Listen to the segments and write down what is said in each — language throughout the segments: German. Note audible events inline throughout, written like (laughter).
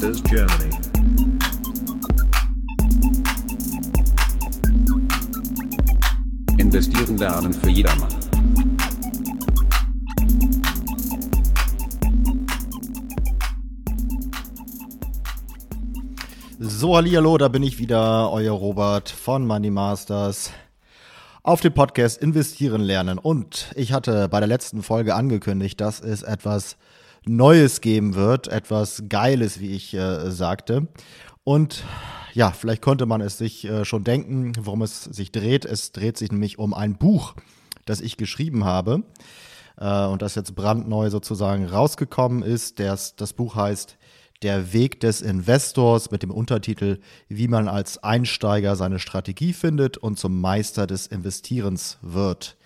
Masters Germany. Investieren lernen für jedermann. So, hallo, da bin ich wieder, euer Robert von Money Masters auf dem Podcast Investieren lernen. Und ich hatte bei der letzten Folge angekündigt, dass es etwas Neues geben wird, etwas Geiles, wie ich äh, sagte. Und ja, vielleicht konnte man es sich äh, schon denken, worum es sich dreht. Es dreht sich nämlich um ein Buch, das ich geschrieben habe äh, und das jetzt brandneu sozusagen rausgekommen ist. Das, das Buch heißt Der Weg des Investors mit dem Untertitel Wie man als Einsteiger seine Strategie findet und zum Meister des Investierens wird.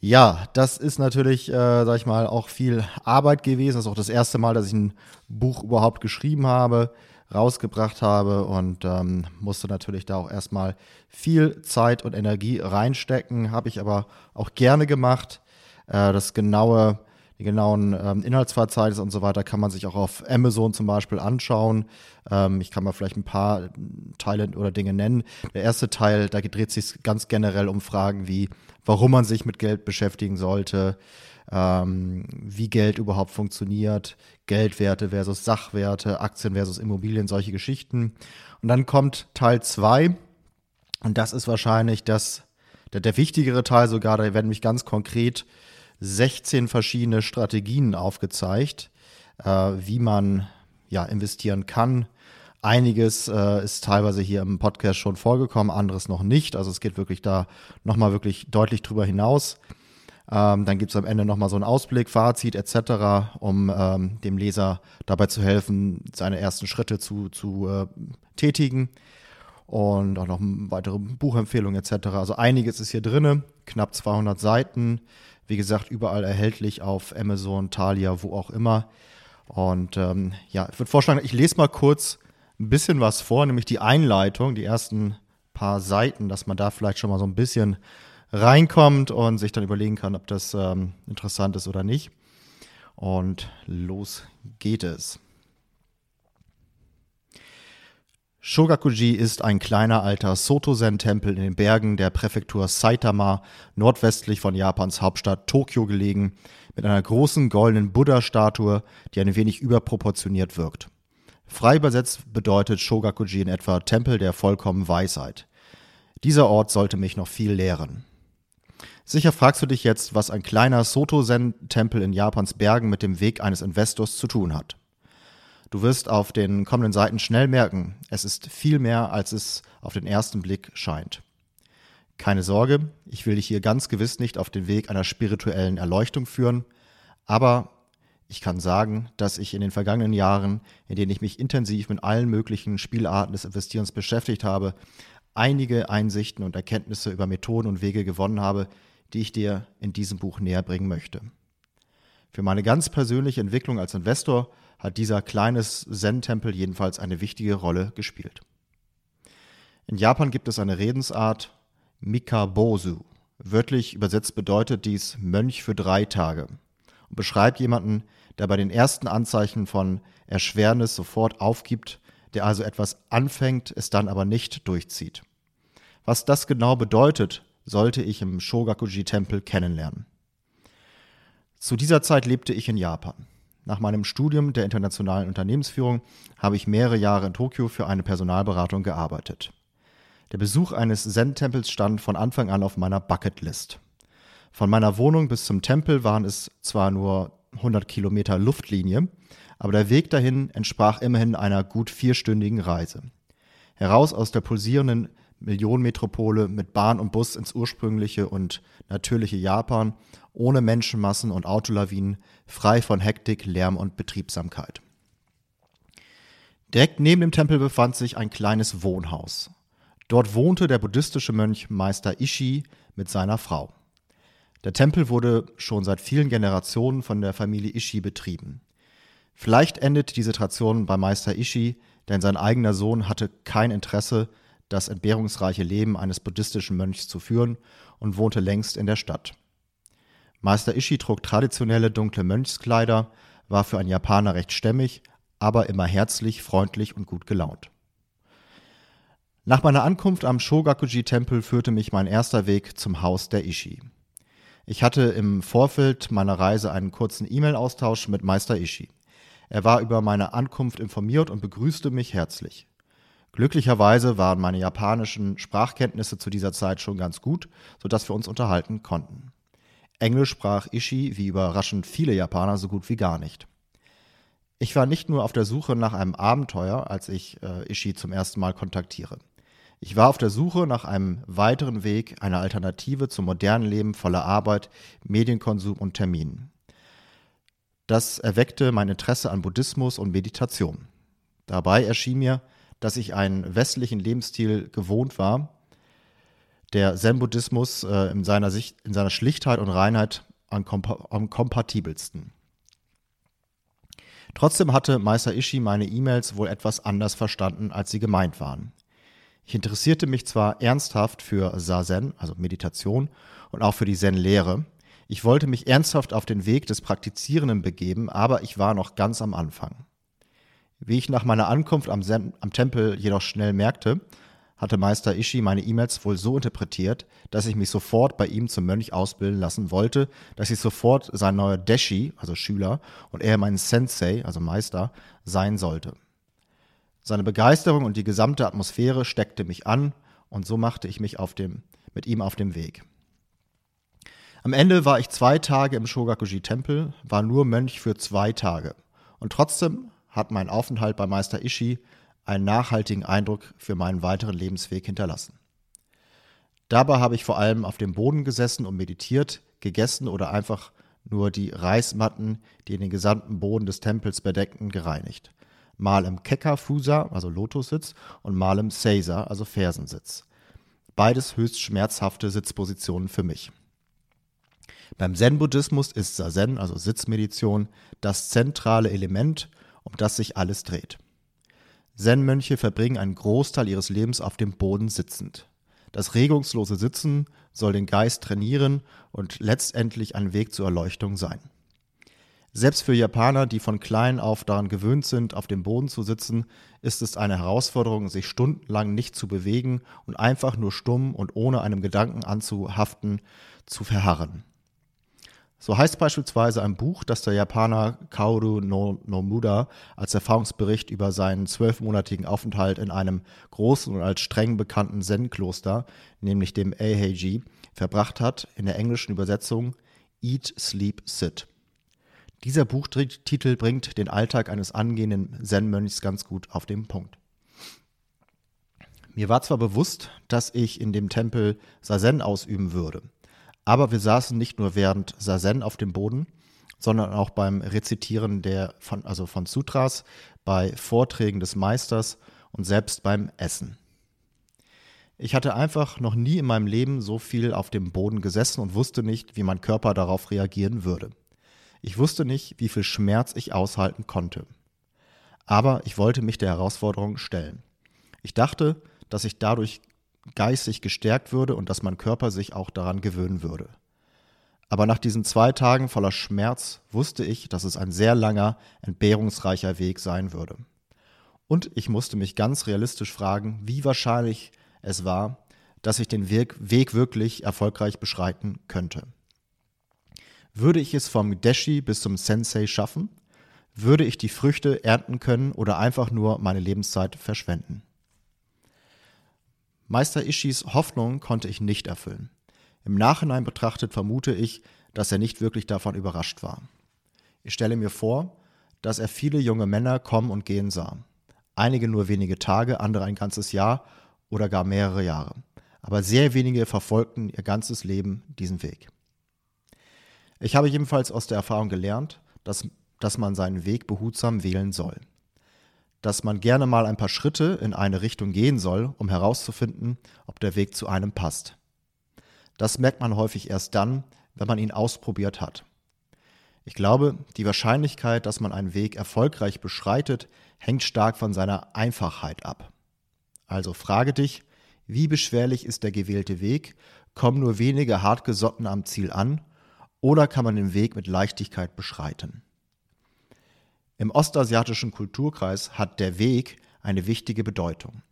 Ja, das ist natürlich, äh, sag ich mal, auch viel Arbeit gewesen. Das ist auch das erste Mal, dass ich ein Buch überhaupt geschrieben habe, rausgebracht habe und ähm, musste natürlich da auch erstmal viel Zeit und Energie reinstecken. Habe ich aber auch gerne gemacht. Äh, das genaue, die genauen ähm, Inhaltsverzeichnisse und so weiter kann man sich auch auf Amazon zum Beispiel anschauen. Ähm, ich kann mal vielleicht ein paar Teile oder Dinge nennen. Der erste Teil, da dreht sich ganz generell um Fragen wie warum man sich mit Geld beschäftigen sollte, ähm, wie Geld überhaupt funktioniert, Geldwerte versus Sachwerte, Aktien versus Immobilien, solche Geschichten. Und dann kommt Teil 2 und das ist wahrscheinlich das, der, der wichtigere Teil sogar, da werden mich ganz konkret 16 verschiedene Strategien aufgezeigt, äh, wie man ja investieren kann, Einiges äh, ist teilweise hier im Podcast schon vorgekommen, anderes noch nicht. Also es geht wirklich da nochmal wirklich deutlich drüber hinaus. Ähm, dann gibt es am Ende nochmal so einen Ausblick, Fazit etc., um ähm, dem Leser dabei zu helfen, seine ersten Schritte zu, zu äh, tätigen. Und auch noch weitere Buchempfehlungen etc. Also einiges ist hier drin, knapp 200 Seiten. Wie gesagt, überall erhältlich auf Amazon, Thalia, wo auch immer. Und ähm, ja, ich würde vorschlagen, ich lese mal kurz ein bisschen was vor, nämlich die Einleitung, die ersten paar Seiten, dass man da vielleicht schon mal so ein bisschen reinkommt und sich dann überlegen kann, ob das ähm, interessant ist oder nicht. Und los geht es. Shogakuji ist ein kleiner alter Soto-Zen-Tempel in den Bergen der Präfektur Saitama, nordwestlich von Japans Hauptstadt Tokio gelegen, mit einer großen goldenen Buddha-Statue, die ein wenig überproportioniert wirkt. Frei übersetzt bedeutet Shogakuji in etwa Tempel der vollkommenen Weisheit. Dieser Ort sollte mich noch viel lehren. Sicher fragst du dich jetzt, was ein kleiner Soto-Zen-Tempel in Japans Bergen mit dem Weg eines Investors zu tun hat. Du wirst auf den kommenden Seiten schnell merken, es ist viel mehr, als es auf den ersten Blick scheint. Keine Sorge, ich will dich hier ganz gewiss nicht auf den Weg einer spirituellen Erleuchtung führen, aber ich kann sagen, dass ich in den vergangenen Jahren, in denen ich mich intensiv mit allen möglichen Spielarten des Investierens beschäftigt habe, einige Einsichten und Erkenntnisse über Methoden und Wege gewonnen habe, die ich dir in diesem Buch näher bringen möchte. Für meine ganz persönliche Entwicklung als Investor hat dieser kleine Zen-Tempel jedenfalls eine wichtige Rolle gespielt. In Japan gibt es eine Redensart Mikabosu. Wörtlich übersetzt bedeutet dies Mönch für drei Tage und beschreibt jemanden, der bei den ersten Anzeichen von Erschwernis sofort aufgibt, der also etwas anfängt, es dann aber nicht durchzieht. Was das genau bedeutet, sollte ich im Shogakuji-Tempel kennenlernen. Zu dieser Zeit lebte ich in Japan. Nach meinem Studium der internationalen Unternehmensführung habe ich mehrere Jahre in Tokio für eine Personalberatung gearbeitet. Der Besuch eines Zen-Tempels stand von Anfang an auf meiner Bucketlist. Von meiner Wohnung bis zum Tempel waren es zwar nur 100 Kilometer Luftlinie, aber der Weg dahin entsprach immerhin einer gut vierstündigen Reise. Heraus aus der pulsierenden Millionenmetropole mit Bahn und Bus ins ursprüngliche und natürliche Japan, ohne Menschenmassen und Autolawinen, frei von Hektik, Lärm und Betriebsamkeit. Direkt neben dem Tempel befand sich ein kleines Wohnhaus. Dort wohnte der buddhistische Mönch Meister Ishi mit seiner Frau. Der Tempel wurde schon seit vielen Generationen von der Familie Ishi betrieben. Vielleicht endet diese Tradition bei Meister Ishi, denn sein eigener Sohn hatte kein Interesse, das entbehrungsreiche Leben eines buddhistischen Mönchs zu führen und wohnte längst in der Stadt. Meister Ishi trug traditionelle dunkle Mönchskleider, war für einen Japaner recht stämmig, aber immer herzlich, freundlich und gut gelaunt. Nach meiner Ankunft am Shogakuji-Tempel führte mich mein erster Weg zum Haus der Ishi. Ich hatte im Vorfeld meiner Reise einen kurzen E-Mail-Austausch mit Meister Ishi. Er war über meine Ankunft informiert und begrüßte mich herzlich. Glücklicherweise waren meine japanischen Sprachkenntnisse zu dieser Zeit schon ganz gut, sodass wir uns unterhalten konnten. Englisch sprach Ishi, wie überraschend viele Japaner, so gut wie gar nicht. Ich war nicht nur auf der Suche nach einem Abenteuer, als ich äh, Ishi zum ersten Mal kontaktiere. Ich war auf der Suche nach einem weiteren Weg, einer Alternative zum modernen Leben voller Arbeit, Medienkonsum und Terminen. Das erweckte mein Interesse an Buddhismus und Meditation. Dabei erschien mir, dass ich einen westlichen Lebensstil gewohnt war, der Zen-Buddhismus äh, in, seiner in seiner Schlichtheit und Reinheit am, kompa am kompatibelsten. Trotzdem hatte Meister Ishi meine E-Mails wohl etwas anders verstanden, als sie gemeint waren. Ich interessierte mich zwar ernsthaft für Sazen, also Meditation, und auch für die Zen-Lehre. Ich wollte mich ernsthaft auf den Weg des Praktizierenden begeben, aber ich war noch ganz am Anfang. Wie ich nach meiner Ankunft am, Zen am Tempel jedoch schnell merkte, hatte Meister Ishi meine E-Mails wohl so interpretiert, dass ich mich sofort bei ihm zum Mönch ausbilden lassen wollte, dass ich sofort sein neuer Deshi, also Schüler, und er mein Sensei, also Meister, sein sollte. Seine Begeisterung und die gesamte Atmosphäre steckte mich an und so machte ich mich auf dem, mit ihm auf dem Weg. Am Ende war ich zwei Tage im Shogakuji-Tempel, war nur Mönch für zwei Tage. Und trotzdem hat mein Aufenthalt bei Meister Ishi einen nachhaltigen Eindruck für meinen weiteren Lebensweg hinterlassen. Dabei habe ich vor allem auf dem Boden gesessen und meditiert, gegessen oder einfach nur die Reismatten, die den gesamten Boden des Tempels bedeckten, gereinigt mal im Kekka-Fusa, also Lotussitz, und mal im Seiza, also Fersensitz. Beides höchst schmerzhafte Sitzpositionen für mich. Beim Zen-Buddhismus ist Sazen, also Sitzmeditation, das zentrale Element, um das sich alles dreht. Zen-Mönche verbringen einen Großteil ihres Lebens auf dem Boden sitzend. Das regungslose Sitzen soll den Geist trainieren und letztendlich ein Weg zur Erleuchtung sein. Selbst für Japaner, die von klein auf daran gewöhnt sind, auf dem Boden zu sitzen, ist es eine Herausforderung, sich stundenlang nicht zu bewegen und einfach nur stumm und ohne einem Gedanken anzuhaften zu verharren. So heißt beispielsweise ein Buch, das der Japaner Kaoru no Nomuda als Erfahrungsbericht über seinen zwölfmonatigen Aufenthalt in einem großen und als streng bekannten Zen-Kloster, nämlich dem Eiheiji, verbracht hat, in der englischen Übersetzung Eat, Sleep, Sit. Dieser Buchtitel bringt den Alltag eines angehenden Zen-Mönchs ganz gut auf den Punkt. Mir war zwar bewusst, dass ich in dem Tempel Sazen ausüben würde, aber wir saßen nicht nur während Sazen auf dem Boden, sondern auch beim Rezitieren der von, also von Sutras, bei Vorträgen des Meisters und selbst beim Essen. Ich hatte einfach noch nie in meinem Leben so viel auf dem Boden gesessen und wusste nicht, wie mein Körper darauf reagieren würde. Ich wusste nicht, wie viel Schmerz ich aushalten konnte. Aber ich wollte mich der Herausforderung stellen. Ich dachte, dass ich dadurch geistig gestärkt würde und dass mein Körper sich auch daran gewöhnen würde. Aber nach diesen zwei Tagen voller Schmerz wusste ich, dass es ein sehr langer, entbehrungsreicher Weg sein würde. Und ich musste mich ganz realistisch fragen, wie wahrscheinlich es war, dass ich den Weg, wirklich erfolgreich beschreiten könnte. Würde ich es vom Deshi bis zum Sensei schaffen? Würde ich die Früchte ernten können oder einfach nur meine Lebenszeit verschwenden? Meister Ishis Hoffnung konnte ich nicht erfüllen. Im Nachhinein betrachtet vermute ich, dass er nicht wirklich davon überrascht war. Ich stelle mir vor, dass er viele junge Männer kommen und gehen sah. Einige nur wenige Tage, andere ein ganzes Jahr oder gar mehrere Jahre. Aber sehr wenige verfolgten ihr ganzes Leben diesen Weg. Ich habe jedenfalls aus der Erfahrung gelernt, dass, dass man seinen Weg behutsam wählen soll. Dass man gerne mal ein paar Schritte in eine Richtung gehen soll, um herauszufinden, ob der Weg zu einem passt. Das merkt man häufig erst dann, wenn man ihn ausprobiert hat. Ich glaube, die Wahrscheinlichkeit, dass man einen Weg erfolgreich beschreitet, hängt stark von seiner Einfachheit ab. Also frage dich, wie beschwerlich ist der gewählte Weg, kommen nur wenige Hartgesotten am Ziel an oder kann man den Weg mit Leichtigkeit beschreiten? Im ostasiatischen Kulturkreis hat der Weg eine wichtige Bedeutung.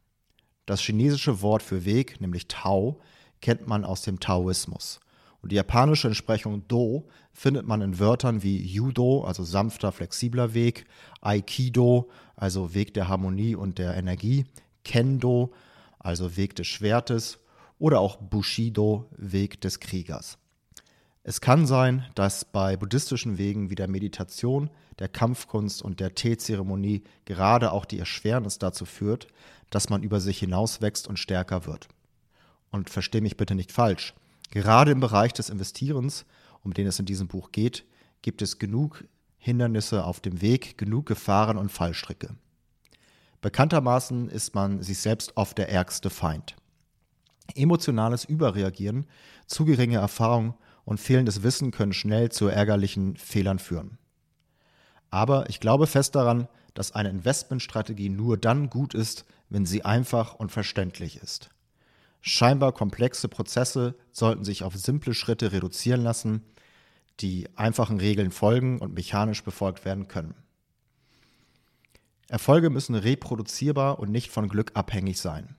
Das chinesische Wort für Weg, nämlich Tao, kennt man aus dem Taoismus. Und die japanische Entsprechung Do findet man in Wörtern wie Judo, also sanfter, flexibler Weg, Aikido, also Weg der Harmonie und der Energie, Kendo, also Weg des Schwertes, oder auch Bushido, Weg des Kriegers. Es kann sein, dass bei buddhistischen Wegen wie der Meditation, der Kampfkunst und der Teezeremonie gerade auch die Erschwernis dazu führt, dass man über sich hinauswächst und stärker wird. Und verstehe mich bitte nicht falsch. Gerade im Bereich des Investierens, um den es in diesem Buch geht, gibt es genug Hindernisse auf dem Weg, genug Gefahren und Fallstricke. Bekanntermaßen ist man sich selbst oft der ärgste Feind. Emotionales Überreagieren, zu geringe Erfahrung und fehlendes Wissen können schnell zu ärgerlichen Fehlern führen. Aber ich glaube fest daran, dass eine Investmentstrategie nur dann gut ist, wenn sie einfach und verständlich ist. Scheinbar komplexe Prozesse sollten sich auf simple Schritte reduzieren lassen, die einfachen Regeln folgen und mechanisch befolgt werden können. Erfolge müssen reproduzierbar und nicht von Glück abhängig sein.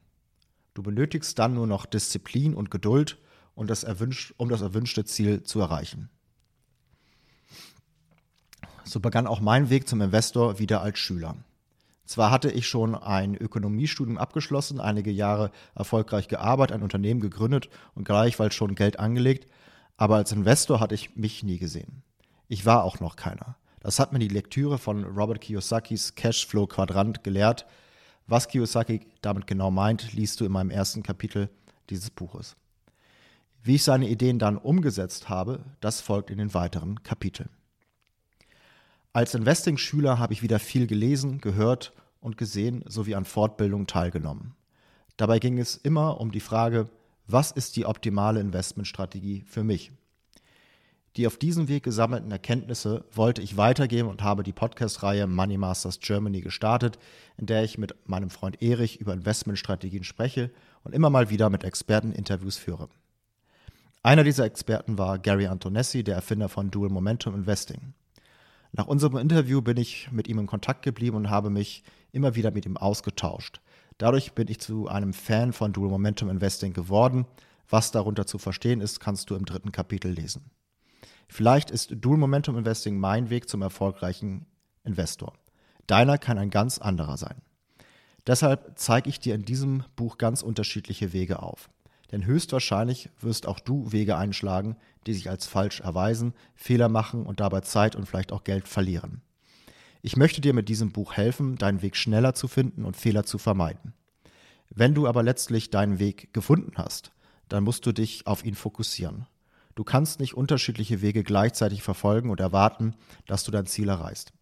Du benötigst dann nur noch Disziplin und Geduld und das erwünscht, um das erwünschte Ziel zu erreichen. So begann auch mein Weg zum Investor wieder als Schüler. Zwar hatte ich schon ein Ökonomiestudium abgeschlossen, einige Jahre erfolgreich gearbeitet, ein Unternehmen gegründet und gleichfalls schon Geld angelegt, aber als Investor hatte ich mich nie gesehen. Ich war auch noch keiner. Das hat mir die Lektüre von Robert Kiyosakis Cashflow Quadrant gelehrt. Was Kiyosaki damit genau meint, liest du in meinem ersten Kapitel dieses Buches. Wie ich seine Ideen dann umgesetzt habe, das folgt in den weiteren Kapiteln. Als Investing-Schüler habe ich wieder viel gelesen, gehört und gesehen sowie an Fortbildungen teilgenommen. Dabei ging es immer um die Frage, was ist die optimale Investmentstrategie für mich? Die auf diesem Weg gesammelten Erkenntnisse wollte ich weitergeben und habe die Podcast-Reihe Money Masters Germany gestartet, in der ich mit meinem Freund Erich über Investmentstrategien spreche und immer mal wieder mit Experten Interviews führe. Einer dieser Experten war Gary Antonessi, der Erfinder von Dual Momentum Investing. Nach unserem Interview bin ich mit ihm in Kontakt geblieben und habe mich immer wieder mit ihm ausgetauscht. Dadurch bin ich zu einem Fan von Dual Momentum Investing geworden. Was darunter zu verstehen ist, kannst du im dritten Kapitel lesen. Vielleicht ist Dual Momentum Investing mein Weg zum erfolgreichen Investor. Deiner kann ein ganz anderer sein. Deshalb zeige ich dir in diesem Buch ganz unterschiedliche Wege auf. Denn höchstwahrscheinlich wirst auch du Wege einschlagen, die sich als falsch erweisen, Fehler machen und dabei Zeit und vielleicht auch Geld verlieren. Ich möchte dir mit diesem Buch helfen, deinen Weg schneller zu finden und Fehler zu vermeiden. Wenn du aber letztlich deinen Weg gefunden hast, dann musst du dich auf ihn fokussieren. Du kannst nicht unterschiedliche Wege gleichzeitig verfolgen und erwarten, dass du dein Ziel erreichst.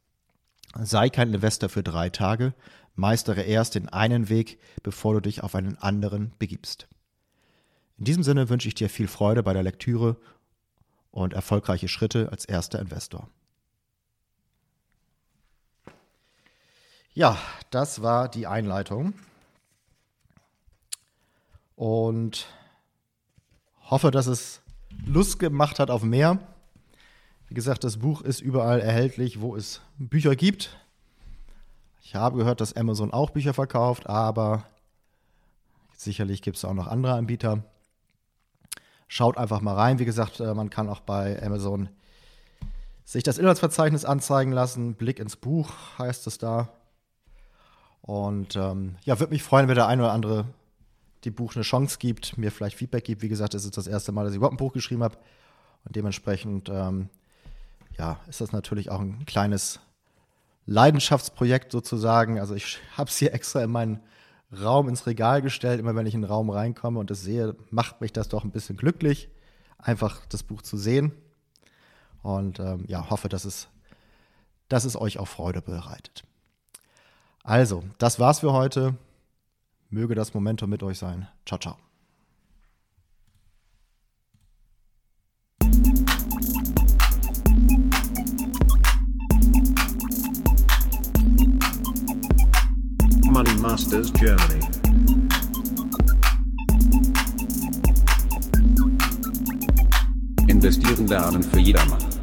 Sei kein Investor für drei Tage, meistere erst den einen Weg, bevor du dich auf einen anderen begibst. In diesem Sinne wünsche ich dir viel Freude bei der Lektüre und erfolgreiche Schritte als erster Investor. Ja, das war die Einleitung. Und hoffe, dass es Lust gemacht hat auf mehr. Wie gesagt, das Buch ist überall erhältlich, wo es Bücher gibt. Ich habe gehört, dass Amazon auch Bücher verkauft, aber sicherlich gibt es auch noch andere Anbieter. Schaut einfach mal rein. Wie gesagt, äh, man kann auch bei Amazon sich das Inhaltsverzeichnis anzeigen lassen. Blick ins Buch heißt es da. Und ähm, ja, würde mich freuen, wenn der ein oder andere dem Buch eine Chance gibt, mir vielleicht Feedback gibt. Wie gesagt, es ist das erste Mal, dass ich überhaupt ein Buch geschrieben habe. Und dementsprechend, ähm, ja, ist das natürlich auch ein kleines Leidenschaftsprojekt sozusagen. Also ich (laughs) habe es hier extra in meinen Raum ins Regal gestellt. Immer wenn ich in den Raum reinkomme und das sehe, macht mich das doch ein bisschen glücklich, einfach das Buch zu sehen. Und ähm, ja, hoffe, dass es, dass es euch auch Freude bereitet. Also, das war's für heute. Möge das Momentum mit euch sein. Ciao, ciao. Money Masters Germany. Investieren lernen für jedermann.